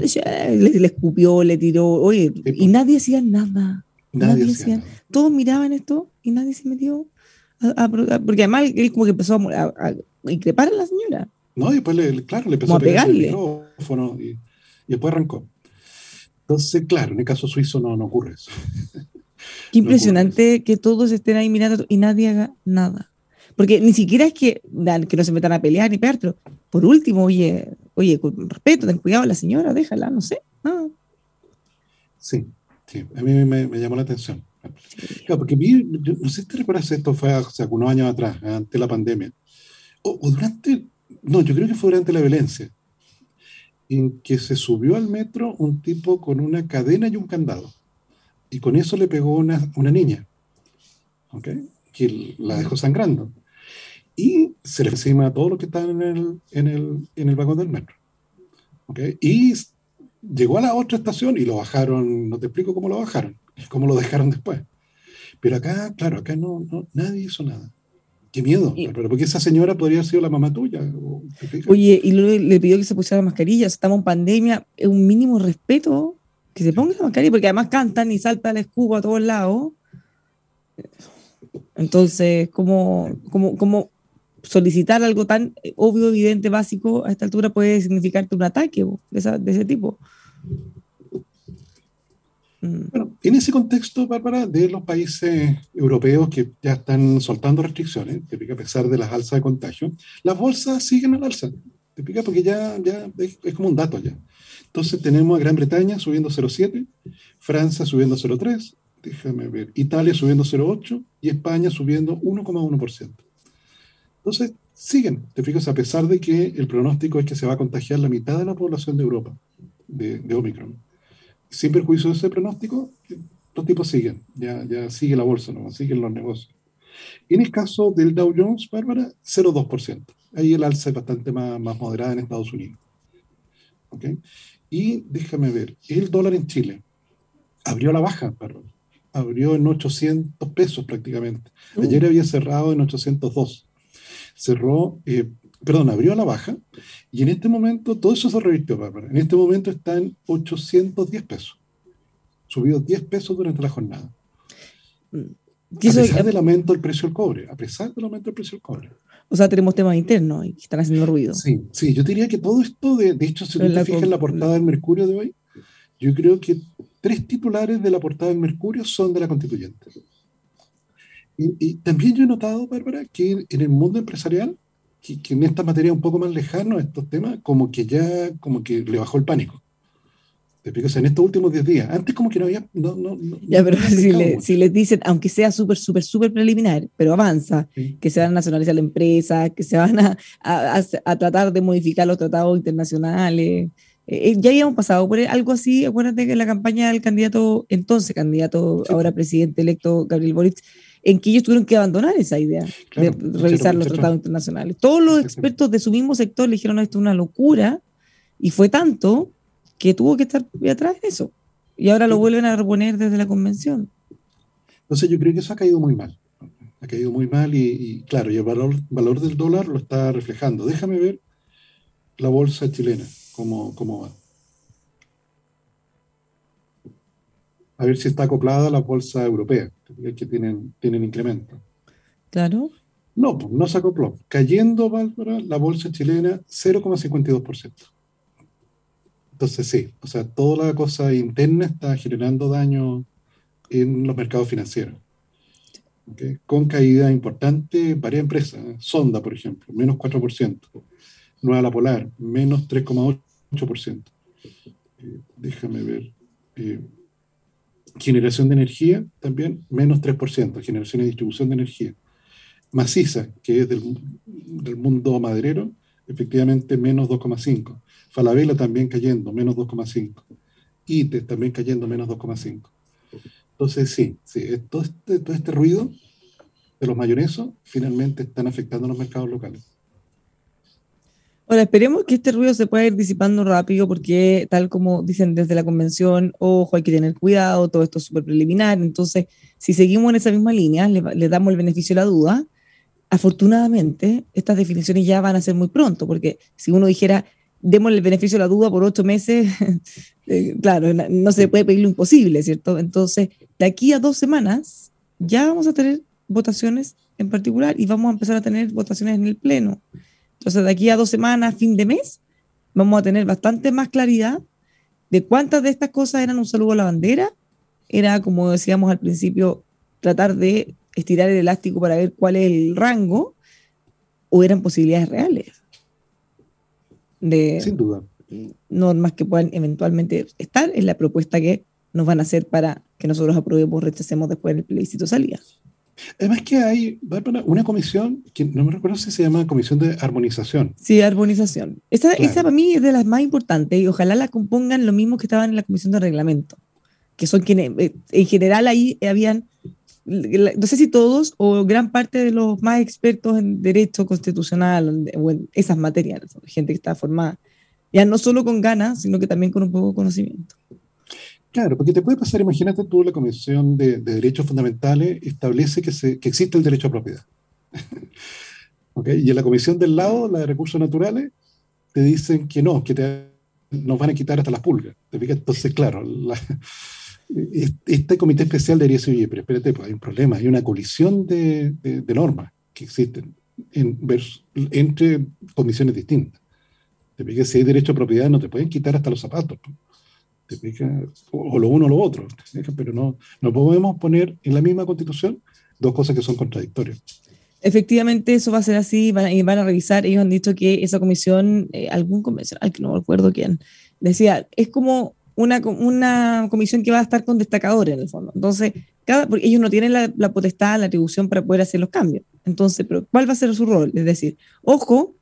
Le, escupió, le tiró, oye, y nadie hacía nada. Nadie, hacía nada. Todos miraban esto y nadie se metió. porque además él como que empezó a, a increpar a la señora. No, y después, le, claro, le empezó a, pegar el micrófono y, después arrancó. Entonces, claro, en el caso suizo no, no ocurre eso. *laughs* Qué impresionante que todos estén ahí mirando y nadie haga nada. Porque ni siquiera es que, que no se metan a pelear ni pegar, pero por último, oye, oye, con respeto, ten cuidado a la señora, déjala, no sé. Sí, sí, a mí me, llamó la atención. Claro, porque vi, no sé si te recuerdas esto, fue hace algunos años atrás, ante la pandemia, o, o durante no, yo creo que fue durante la violencia, en que se subió al metro un tipo con una cadena y un candado. Y con eso le pegó una, una niña, ¿ok? Que la dejó sangrando. Y se le encima a todos los que estaban en el, en el, en el vagón del metro. ¿ok? Y llegó a la otra estación y lo bajaron, no te explico cómo lo bajaron, cómo lo dejaron después. Pero acá, claro, acá no nadie hizo nada. Qué miedo, pero porque esa señora podría haber sido la mamá tuya. Oye, y le pidió que se pusiera mascarilla, estamos en pandemia, es un mínimo respeto que se ponga la mascarilla, porque además cantan y salta el escudo a todos lados. Entonces, ¿cómo, cómo, solicitar algo tan obvio, evidente, básico a esta altura puede significarte un ataque de, de ese tipo? Mm. Bueno, en ese contexto, Bárbara, de los países europeos que ya están soltando restricciones, que a pesar de las alzas de contagio, las bolsas siguen al alza. ¿Te pica? Porque ya, ya es, es, como un dato ya. Entonces tenemos a Gran Bretaña subiendo 0,7, Francia subiendo 0,3, déjame ver, Italia subiendo 0,8 y España subiendo 1,1%. Entonces, siguen, te fijas, a pesar de que el pronóstico es que se va a contagiar la mitad de la población de Europa de, de Omicron. Sin perjuicio de ese pronóstico, los tipos siguen, ya, ya sigue la bolsa, ¿no? siguen los negocios. En el caso del Dow Jones, Bárbara, 0,2%. Ahí el alza es bastante más, más moderada en Estados Unidos. ¿Okay? Y déjame ver, el dólar en Chile abrió la baja, Bárbara. Abrió en 800 pesos prácticamente. Uh. Ayer había cerrado en 802. Cerró, eh, perdón, abrió a la baja y en este momento todo eso se revirtió, Bárbara. En este momento está en 810 pesos. Subió 10 pesos durante la jornada. Mm. A pesar del aumento del precio del cobre, a pesar del aumento del precio del cobre. O sea, tenemos temas internos y están haciendo ruido. Sí, sí, yo diría que todo esto, de, de hecho, si tú te fijas en la portada del Mercurio de hoy, yo creo que tres titulares de la portada del Mercurio son de la constituyente. Y, y también yo he notado, Bárbara, que en el mundo empresarial, que, que, en esta materia un poco más lejano, estos temas, como que ya, como que le bajó el pánico. O sea, en estos últimos 10 días. Antes como que no había... No, no, no, ya, pero si, le, si, les dicen, aunque sea súper, súper, súper preliminar, pero avanza, sí. que se van a nacionalizar la empresa, que se van a, a, a tratar de modificar los tratados internacionales. Eh, ya habíamos pasado por algo así, acuérdate que en la campaña del candidato, entonces candidato, sí. ahora presidente electo, Gabriel Boric, en que ellos tuvieron que abandonar esa idea claro, de revisar los tratados internacionales. Todos los expertos de su mismo sector le dijeron, esto es una locura, y fue tanto que tuvo que estar atrás en eso. Y ahora lo vuelven a reponer desde la convención. Entonces yo creo que eso ha caído muy mal. Ha caído muy mal y, y claro, y el valor, valor del dólar lo está reflejando. Déjame ver la bolsa chilena, cómo, cómo va. A ver si está acoplada a la bolsa europea, que tienen, tienen incremento. Claro. No, pues no se acopló. Cayendo, Bárbara, la bolsa chilena 0,52%. Entonces sí, o sea, toda la cosa interna está generando daño en los mercados financieros. ¿okay? Con caída importante, varias empresas. Sonda, por ejemplo, menos 4%, Nueva La Polar, menos 3,8%. Eh, déjame ver. Eh, generación de energía, también menos 3%, generación y distribución de energía. Maciza, que es del, mundo maderero, efectivamente menos 2,5%. Falabella también cayendo, menos 2,5. ITE también cayendo, menos 2,5. Entonces, sí, sí todo, este, todo este ruido de los mayonesos finalmente están afectando a los mercados locales. Ahora, esperemos que este ruido se pueda ir disipando rápido porque, tal como dicen desde la convención, ojo, hay que tener cuidado, todo esto es súper preliminar. Entonces, si seguimos en esa misma línea, le, damos el beneficio de la duda. Afortunadamente, estas definiciones ya van a ser muy pronto, porque si uno dijera, demos el beneficio de la duda por ocho meses, *laughs* eh, claro, no se puede pedir lo imposible, ¿cierto? Entonces, de aquí a dos semanas ya vamos a tener votaciones en particular y vamos a empezar a tener votaciones en el Pleno. Entonces, de aquí a dos semanas, fin de mes, vamos a tener bastante más claridad de cuántas de estas cosas eran un saludo a la bandera, era, como decíamos al principio, tratar de estirar el elástico para ver cuál es el rango, o eran posibilidades reales de Sin duda. normas que puedan eventualmente estar en la propuesta que nos van a hacer para que nosotros aprobemos o rechacemos después del plebiscito salida. Además que hay una comisión, que no me recuerdo si se llama Comisión de Armonización. Sí, armonización. Esa, claro. esa para mí es de las más importantes y ojalá la compongan lo mismo que estaban en la Comisión de Reglamento, que son quienes, eh, en general ahí habían no sé si todos o gran parte de los más expertos en derecho constitucional o en esas materias, gente que está formada, ya no solo con ganas, sino que también con un poco de conocimiento. Claro, porque te puede pasar, imagínate tú, la Comisión de, de Derechos Fundamentales establece que, se, que, existe el derecho a propiedad. *laughs* ¿Okay? Y en la Comisión del lado, la de Recursos Naturales, te dicen que no, que te, nos van a quitar hasta las pulgas. Entonces, claro, la, este comité especial debería decir, oye, pero espérate, pues hay un problema, hay una colisión de, de, de normas que existen en, entre comisiones distintas. Te fijas, si hay derecho a propiedad, no te pueden quitar hasta los zapatos. Te o, o, lo uno o lo otro. Fijas, pero no, no podemos poner en la misma constitución dos cosas que son contradictorias. efectivamente eso va a ser así van, y van a revisar. Ellos han dicho que esa comisión, eh, algún convencional, que no me acuerdo quién, decía, es como una, una comisión que va a estar con destacadores en el fondo. Entonces, cada, porque ellos no tienen la, la, potestad, la atribución para poder hacer los cambios. Entonces, pero ¿cuál va a ser su rol? Es decir, ojo,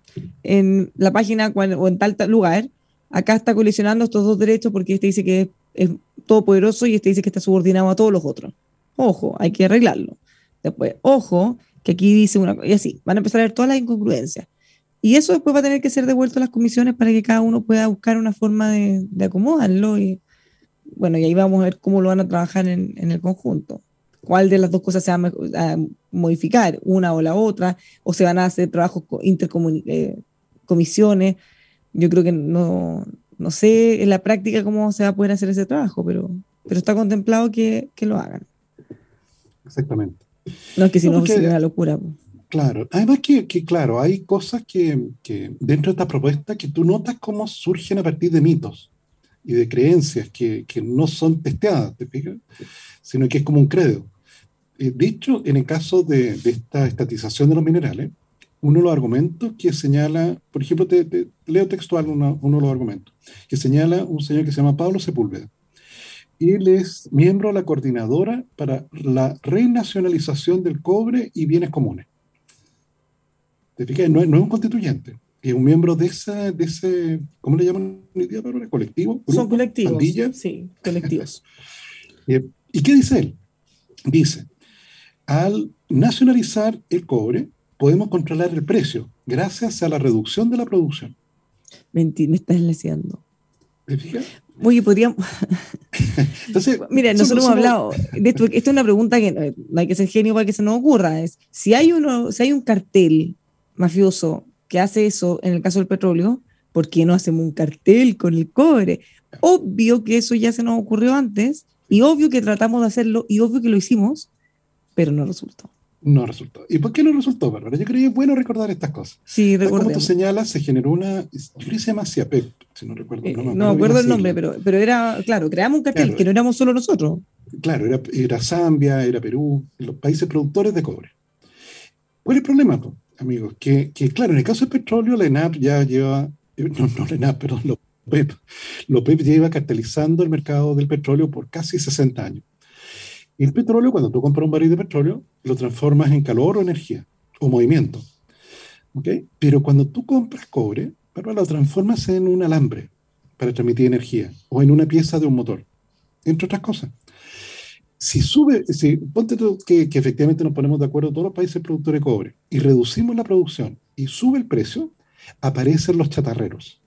en la página o en tal, lugar, acá está colisionando estos dos derechos porque este dice que es, es todopoderoso y este dice que está subordinado a todos los otros. Ojo, hay que arreglarlo. Después, ojo, que aquí dice una cosa, y así, van a empezar a ver todas las incongruencias. Y eso después va a tener que ser devuelto a las comisiones para que cada uno pueda buscar una forma de, de acomodarlo. Y bueno, y ahí vamos a ver cómo lo van a trabajar en, en el conjunto. ¿Cuál de las dos cosas se va a, modificar, una o la otra? ¿O se van a hacer trabajos intercomisiones? Eh, Yo creo que no, no sé en la práctica cómo se va a poder hacer ese trabajo, pero, pero está contemplado que, que lo hagan. Exactamente. No es que si no, no sería una locura. Claro, además que, que claro, hay cosas que, que, dentro de esta propuesta que tú notas cómo surgen a partir de mitos y de creencias que, que no son testeadas, ¿te fijas? Sino que es como un credo. Eh, dicho, en el caso de, de, esta estatización de los minerales, uno de los argumentos que señala, por ejemplo, te, te leo textual uno, uno de los argumentos, que señala un señor que se llama Pablo Sepúlveda. Él es miembro de la coordinadora para la renacionalización del cobre y bienes comunes. ¿Te fijas? No, no, es un constituyente, es un miembro de, esa, de ese, ¿cómo le llaman hoy día, Bárbara? ¿Colectivo? Grupo, Son colectivos. Pandilla. Sí, colectivos. *laughs* eh, ¿Y qué dice él? Dice, al nacionalizar el cobre, podemos controlar el precio gracias a la reducción de la producción. Mentira, me estás leseando. ¿Te fijas? Oye, podríamos. *laughs* Entonces, Mira, nosotros somos, hemos hablado de esto. Esta es una pregunta que no hay que ser genio para que se nos ocurra. Es, si, hay uno, si hay un cartel mafioso que hace eso en el caso del petróleo, ¿por qué no hacemos un cartel con el cobre? Obvio que eso ya se nos ocurrió antes, y obvio que tratamos de hacerlo, y obvio que lo hicimos, pero no resultó. No resultó. ¿Y por qué no resultó, Bárbara? Yo creo que es bueno recordar estas cosas. Sí, recordemos. Como tú señalas, se generó una, yo creo que se llama CIAPEP, si no recuerdo. Eh, no, me no acuerdo el nombre, pero, pero era, claro, creamos un cartel, claro, que no éramos solo nosotros. Claro, era, era Zambia, era Perú, los países productores de cobre. ¿Cuál es el problema, pues, amigos? Que, que, claro, en el caso del petróleo, la ENAP ya lleva, no, no la ENAP, perdón, los PEP, los PEP lleva cartelizando el mercado del petróleo por casi 60 años. El petróleo, cuando tú compras un barril de petróleo, lo transformas en calor o energía, o movimiento. ¿Okay? Pero cuando tú compras cobre, lo transformas en un alambre para transmitir energía, o en una pieza de un motor, entre otras cosas. Si sube, si, ponte tú que, que efectivamente nos ponemos de acuerdo todos los países productores de cobre y reducimos la producción y sube el precio, aparecen los chatarreros.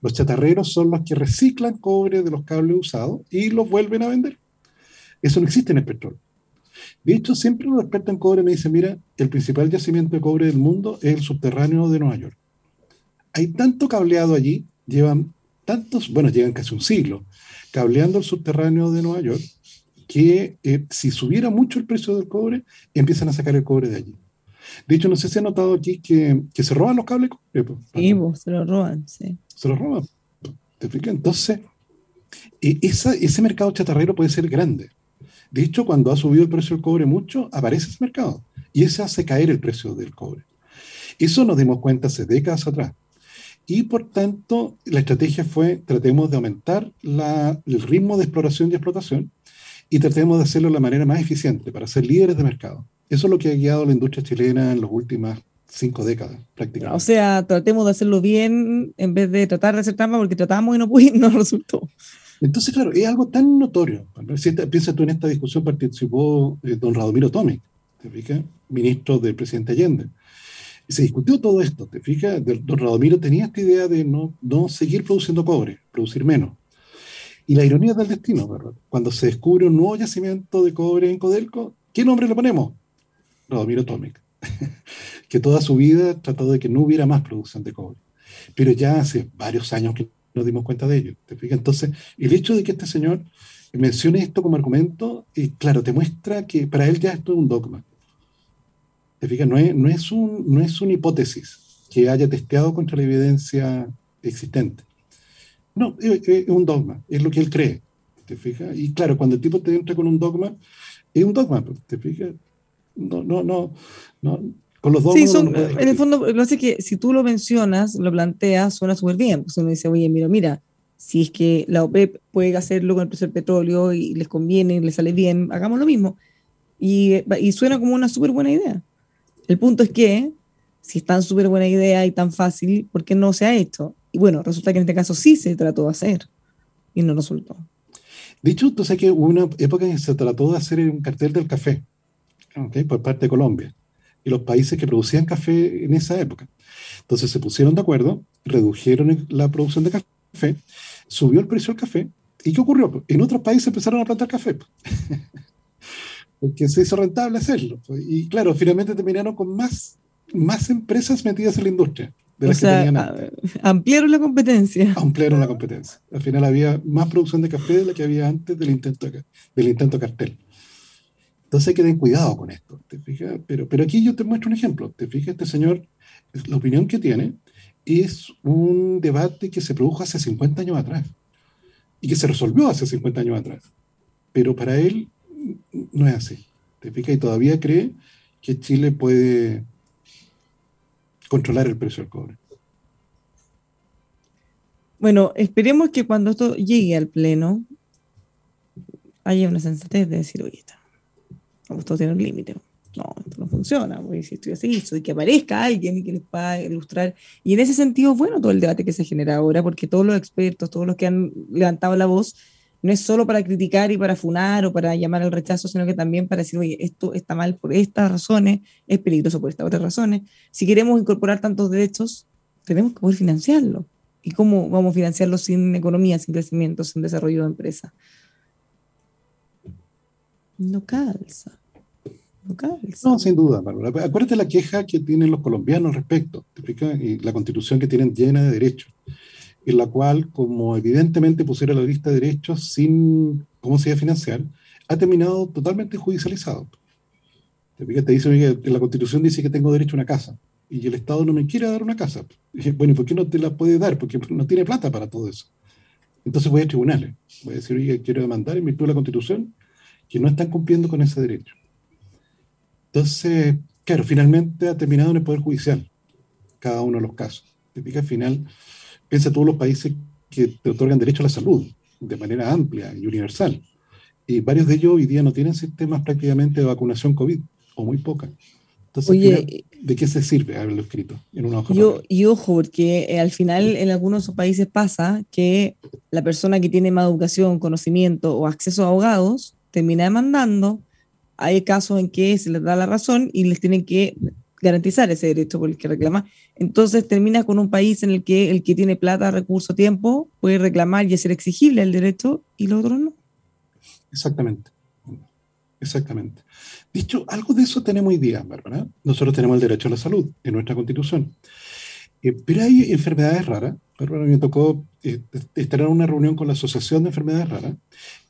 Los chatarreros son los que reciclan cobre de los cables usados y los vuelven a vender. Eso no existe en el petróleo. De hecho, siempre los expertos en cobre me dicen, mira, el principal yacimiento de cobre del mundo es el subterráneo de Nueva York. Hay tanto cableado allí, llevan tantos, bueno, llevan casi un siglo, cableando el subterráneo de Nueva York, que eh, si subiera mucho el precio del cobre, empiezan a sacar el cobre de allí. De hecho, no sé si han notado aquí que, que se roban los cables. Eh, sí, vos, se los roban, sí. Se los roban. ¿Te? Entonces, eh, esa, ese mercado chatarrero puede ser grande. De hecho, cuando ha subido el precio del cobre mucho, aparece ese mercado y ese hace caer el precio del cobre. Eso nos dimos cuenta hace décadas atrás. Y por tanto, la estrategia fue tratemos de aumentar la, el ritmo de exploración y explotación y tratemos de hacerlo de la manera más eficiente para ser líderes de mercado. Eso es lo que ha guiado la industria chilena en las últimas cinco décadas, prácticamente. O sea, tratemos de hacerlo bien en vez de tratar de hacer trampa porque tratamos y no, pude, *laughs* no resultó. Entonces, claro, es algo tan notorio. Piensa tú en esta discusión participó eh, don Radomiro Tomic, ¿te fijas? Ministro del presidente Allende. Y se discutió todo esto, ¿te fijas? Don Radomiro tenía esta idea de no, no seguir produciendo cobre, producir menos. Y la ironía del destino, ¿verdad? Cuando se descubre un nuevo yacimiento de cobre en Codelco, ¿qué nombre le ponemos? Radomiro Tomic, *laughs* que toda su vida trató de que no hubiera más producción de cobre. Pero ya hace varios años que nos dimos cuenta de ello. ¿te fijas? Entonces, el hecho de que este señor mencione esto como argumento, eh, claro, te muestra que para él ya esto es un dogma. ¿Te fijas? No es, no, es un, no es una hipótesis que haya testeado contra la evidencia existente. No, es, es, un dogma, es lo que él cree. ¿Te fijas? Y claro, cuando el tipo te entra con un dogma, es un dogma, ¿te fijas? No, no, no, no, Con los dos sí, son, en el fondo, lo hace que si tú lo mencionas, lo planteas, suena súper bien. Pues uno dice, oye, mira, mira, si es que la OPEP puede hacerlo con el precio del petróleo y les conviene y les sale bien, hagamos lo mismo. Y, y suena como una súper buena idea. El punto es que, si es tan súper buena idea y tan fácil, ¿por qué no se ha hecho? Y bueno, resulta que en este caso sí se trató de hacer y no resultó. Dicho, tú sabes que hubo una época en que se trató de hacer un cartel del café, ¿okay? por parte de Colombia y los países que producían café en esa época. Entonces se pusieron de acuerdo, redujeron la producción de café, subió el precio del café. ¿Y qué ocurrió? En otros países empezaron a plantar café. *laughs* Porque se hizo rentable hacerlo. Y claro, finalmente terminaron con más, más empresas metidas en la industria. De las que tenían ampliaron la competencia. Ampliaron la competencia. Al final había más producción de café de la que había antes del intento, del intento cartel. Entonces hay que tener cuidado con esto, ¿te fijas? Pero, pero aquí yo te muestro un ejemplo. ¿Te fijas? Este señor, la opinión que tiene es un debate que se produjo hace 50 años atrás y que se resolvió hace 50 años atrás. Pero para él no es así. ¿Te fijas? Y todavía cree que Chile puede controlar el precio del cobre. Bueno, esperemos que cuando esto llegue al Pleno haya una sensatez de decir, oye, está esto tiene un límite. No, esto no funciona, porque si estoy así, soy que aparezca alguien y que les pueda ilustrar. Y en ese sentido, bueno, todo el debate que se genera ahora, porque todos los expertos, todos los que han levantado la voz, no es solo para criticar y para funar o para llamar al rechazo, sino que también para decir, oye, esto está mal por estas razones, es peligroso por estas otras razones. Si queremos incorporar tantos derechos, tenemos que poder financiarlo. ¿Y cómo vamos a financiarlo sin economía, sin crecimiento, sin desarrollo de empresa? No calza. No calza. No, sin duda, Bárbara. Acuérdate la queja que tienen los colombianos respecto, Y la constitución que tienen llena de derechos, en la cual, como evidentemente pusiera la lista de derechos sin cómo se iba a financiar, ha terminado totalmente judicializado. ¿Te, te dice, que la constitución dice que tengo derecho a una casa y el Estado no me quiere dar una casa. bueno, ¿y por qué no te la puede dar? Porque no tiene plata para todo eso. Entonces voy a tribunales. Voy a decir, oye, quiero demandar en virtud de la constitución que no están cumpliendo con ese derecho. Entonces, claro, finalmente ha terminado en el Poder Judicial cada uno de los casos. Te al final, piensa todos los países que te otorgan derecho a la salud de manera amplia y universal. Y varios de ellos hoy día no tienen sistemas prácticamente de vacunación COVID, o muy pocas. Entonces, ¿de qué se sirve haberlo escrito en una hoja? Yo, y ojo, porque eh, al final en algunos países pasa que la persona que tiene más educación, conocimiento o acceso a abogados termina demandando, hay casos en que se les da la razón y les tienen que garantizar ese derecho por el que reclama. Entonces termina con un país en el que el que tiene plata, recurso, tiempo puede reclamar y hacer exigible el derecho y los otros no. Exactamente. Exactamente. Dicho, algo de eso tenemos hoy día, Bárbara. Nosotros tenemos el derecho a la salud en nuestra constitución. Eh, pero hay enfermedades raras. Bárbara, me tocó eh, estar en una reunión con la Asociación de Enfermedades Raras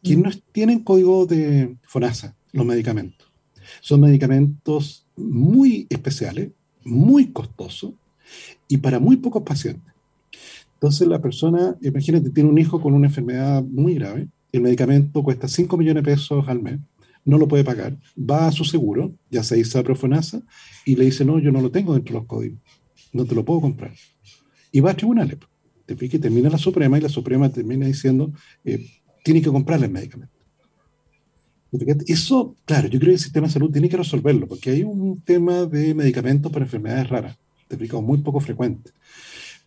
que no tienen código de FONASA, los medicamentos. Son medicamentos muy especiales, muy costosos y para muy pocos pacientes. Entonces la persona, imagínate, tiene un hijo con una enfermedad muy grave, el medicamento cuesta 5 millones de pesos al mes, no lo puede pagar, va a su seguro, ya se dice Profonasa, y le dice, no, yo no lo tengo dentro de los códigos, no te lo puedo comprar. Y va a tribunales. Te que termina la Suprema y la Suprema termina diciendo, eh, tiene que comprarle el medicamento. Eso, claro, yo creo que el sistema de salud tiene que resolverlo, porque hay un tema de medicamentos para enfermedades raras, te explico, muy poco frecuente.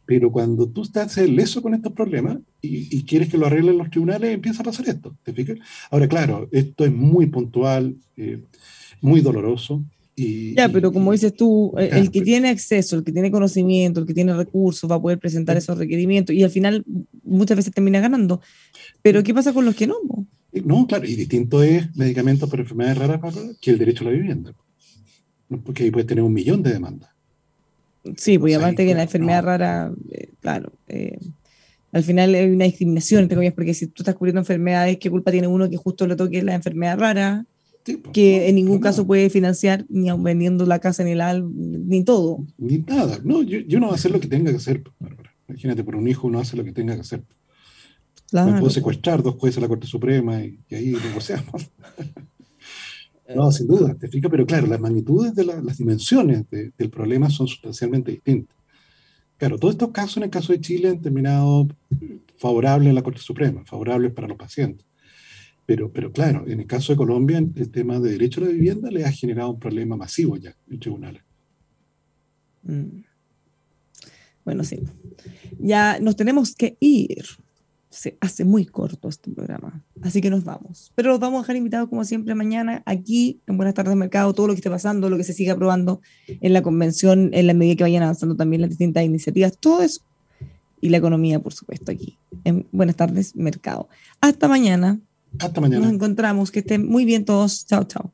Pero cuando tú estás leso con estos problemas y, quieres que lo arreglen los tribunales, empieza a pasar esto. ¿te? Ahora, claro, esto es muy puntual, eh, muy doloroso. Y, ya, pero como dices tú, eh, el que tiene acceso, el que tiene conocimiento, el que tiene recursos, va a poder presentar esos requerimientos y al final muchas veces termina ganando. Pero ¿qué pasa con los que no? No, claro, y distinto es medicamentos para enfermedades raras que el derecho a la vivienda. Porque ahí puede tener un millón de demandas. Sí, pues aparte que la enfermedad rara, eh, claro, eh, al final hay una discriminación, porque si tú estás cubriendo enfermedades, ¿qué culpa tiene uno que justo le toque la enfermedad rara? Pues, que en ningún caso puede financiar ni aun vendiendo la casa ni el al, ni todo. Ni nada. No, yo, yo no voy a hacer lo que tenga que hacer, Imagínate, por un hijo uno hace lo que tenga que hacer. Me puedo secuestrar dos jueces de la Corte Suprema y, ahí negociamos. *laughs* No, sin duda, te explica, pero claro, las magnitudes de las dimensiones del problema son sustancialmente distintas. Claro, todos estos casos, en el caso de Chile, han terminado favorables en la Corte Suprema, favorables para los pacientes. Pero, pero claro, en el caso de Colombia, el tema de derecho a la vivienda le ha generado un problema masivo ya en tribunales. Mm. Bueno, sí. Ya nos tenemos que ir se hace muy corto este programa. Así que nos vamos. Pero los vamos a dejar invitados como siempre mañana aquí en Buenas tardes Mercado, todo lo que esté pasando, lo que se siga aprobando en la convención, en la medida que vayan avanzando también las distintas iniciativas, todo eso. Y la economía, por supuesto, aquí en Buenas tardes Mercado. Hasta mañana. Hasta mañana. Nos encontramos. Que estén muy bien todos. Chao, chao.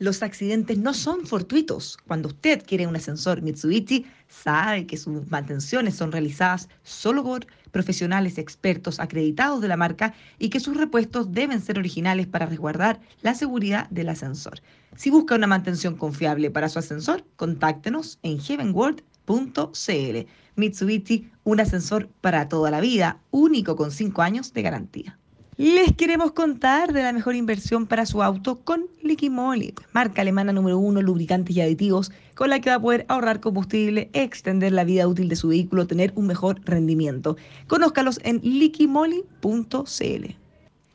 Los accidentes no son fortuitos. Cuando usted quiere un ascensor Mitsubishi, sabe que sus mantenciones son realizadas solo por profesionales expertos acreditados de la marca y que sus repuestos deben ser originales para resguardar la seguridad del ascensor. Si busca una mantención confiable para su ascensor, contáctenos en heavenworld.cl. Mitsubishi, un ascensor para toda la vida, único con 5 años de garantía. Les queremos contar de la mejor inversión para su auto con Liqui Moly, marca alemana número uno lubricantes y aditivos, con la que va a poder ahorrar combustible, extender la vida útil de su vehículo, tener un mejor rendimiento. Conózcalos en liquimoli.cl.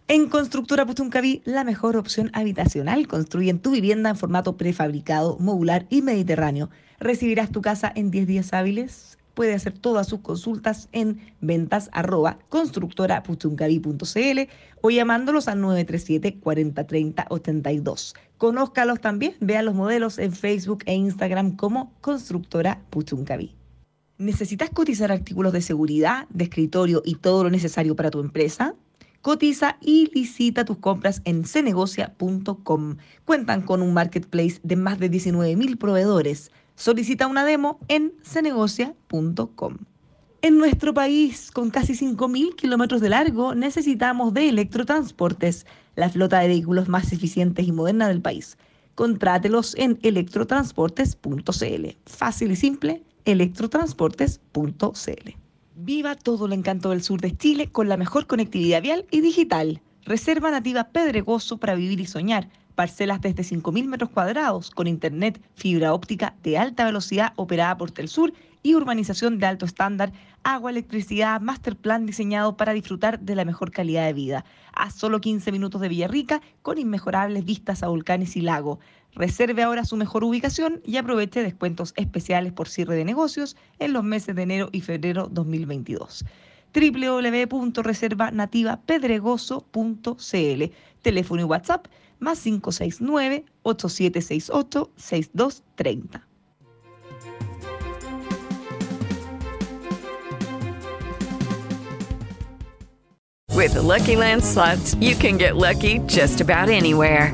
En Constructora Putuncaví, la mejor opción habitacional. Construyen tu vivienda en formato prefabricado, modular y mediterráneo. Recibirás tu casa en 10 días hábiles puede hacer todas sus consultas en ventas arroba o llamándolos al 937 4030 82. Conózcalos también, vea los modelos en Facebook e Instagram como Constructora Puchuncaví. ¿Necesitas cotizar artículos de seguridad, de escritorio y todo lo necesario para tu empresa? Cotiza y licita tus compras en cenegocia.com. Cuentan con un marketplace de más de 19.000 proveedores Solicita una demo en cenegocia.com. En nuestro país, con casi 5.000 kilómetros de largo, necesitamos de electrotransportes, la flota de vehículos más eficientes y moderna del país. Contrátelos en electrotransportes.cl. Fácil y simple, electrotransportes.cl. Viva todo el encanto del sur de Chile con la mejor conectividad vial y digital. Reserva nativa Pedregoso para vivir y soñar parcelas desde 5.000 metros cuadrados con internet, fibra óptica de alta velocidad operada por Telsur y urbanización de alto estándar, agua, electricidad, master plan diseñado para disfrutar de la mejor calidad de vida. A solo 15 minutos de Villarrica con inmejorables vistas a volcanes y lago. Reserve ahora su mejor ubicación y aproveche descuentos especiales por cierre de negocios en los meses de enero y febrero 2022 www.reservanativapedregoso.cl Teléfono y WhatsApp más 569-8768-6230. With the Lucky Land slots, you can get lucky just about anywhere.